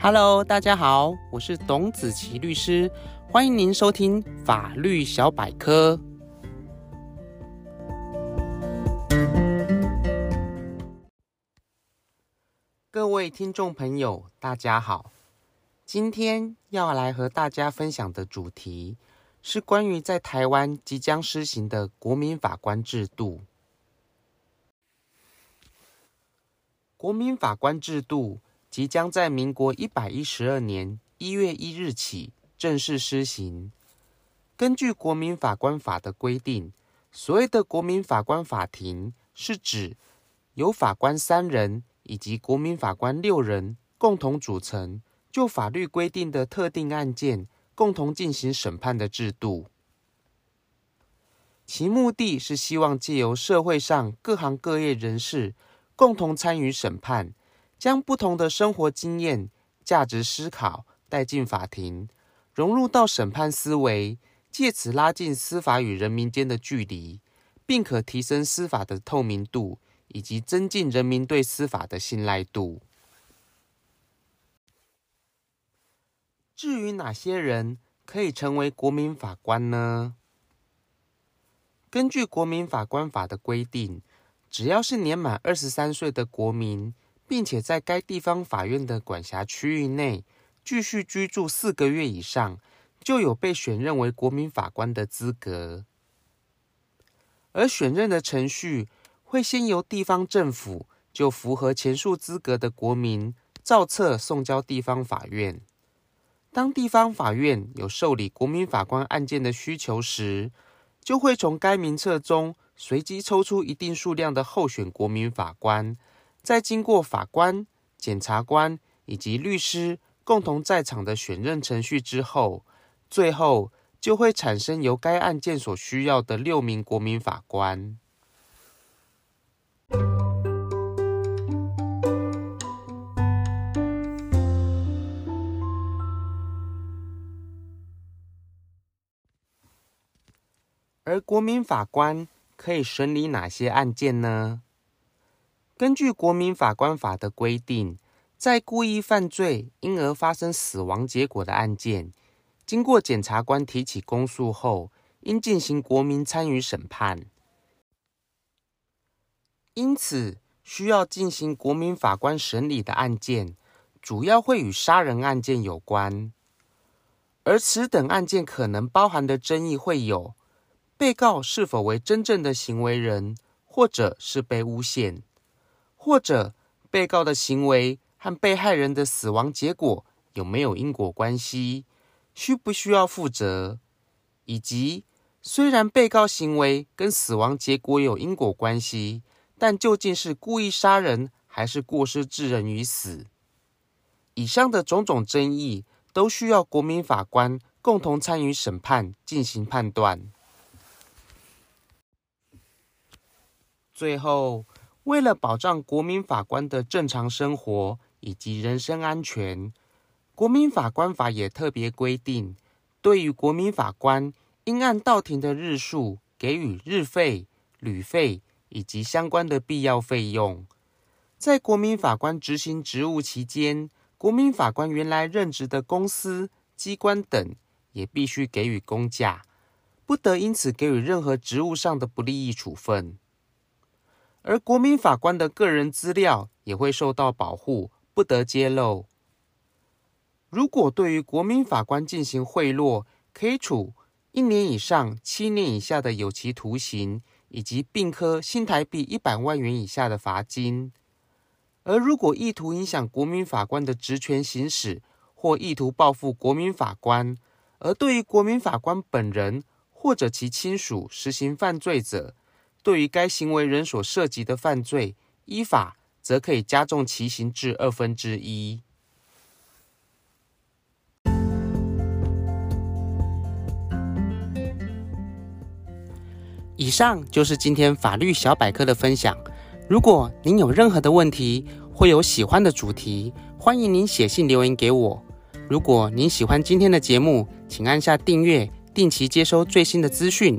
Hello，大家好，我是董子琪律师，欢迎您收听法律小百科。各位听众朋友，大家好，今天要来和大家分享的主题是关于在台湾即将施行的国民法官制度。国民法官制度。即将在民国一百一十二年一月一日起正式施行。根据《国民法官法》的规定，所谓的国民法官法庭，是指由法官三人以及国民法官六人共同组成，就法律规定的特定案件共同进行审判的制度。其目的是希望借由社会上各行各业人士共同参与审判。将不同的生活经验、价值思考带进法庭，融入到审判思维，借此拉近司法与人民间的距离，并可提升司法的透明度，以及增进人民对司法的信赖度。至于哪些人可以成为国民法官呢？根据《国民法官法》的规定，只要是年满二十三岁的国民。并且在该地方法院的管辖区域内继续居住四个月以上，就有被选任为国民法官的资格。而选任的程序会先由地方政府就符合前述资格的国民造册送交地方法院。当地方法院有受理国民法官案件的需求时，就会从该名册中随机抽出一定数量的候选国民法官。在经过法官、检察官以及律师共同在场的选任程序之后，最后就会产生由该案件所需要的六名国民法官。而国民法官可以审理哪些案件呢？根据《国民法官法》的规定，在故意犯罪因而发生死亡结果的案件，经过检察官提起公诉后，应进行国民参与审判。因此，需要进行国民法官审理的案件，主要会与杀人案件有关。而此等案件可能包含的争议会有：被告是否为真正的行为人，或者是被诬陷。或者被告的行为和被害人的死亡结果有没有因果关系？需不需要负责？以及虽然被告行为跟死亡结果有因果关系，但究竟是故意杀人还是过失致人于死？以上的种种争议都需要国民法官共同参与审判进行判断。最后。为了保障国民法官的正常生活以及人身安全，国民法官法也特别规定，对于国民法官应按到庭的日数给予日费、旅费以及相关的必要费用。在国民法官执行职务期间，国民法官原来任职的公司、机关等也必须给予公假，不得因此给予任何职务上的不利益处分。而国民法官的个人资料也会受到保护，不得揭露。如果对于国民法官进行贿赂，可以处一年以上七年以下的有期徒刑，以及并科新台币一百万元以下的罚金。而如果意图影响国民法官的职权行使，或意图报复国民法官，而对于国民法官本人或者其亲属实行犯罪者，对于该行为人所涉及的犯罪，依法则可以加重其刑至二分之一。以上就是今天法律小百科的分享。如果您有任何的问题，或有喜欢的主题，欢迎您写信留言给我。如果您喜欢今天的节目，请按下订阅，定期接收最新的资讯。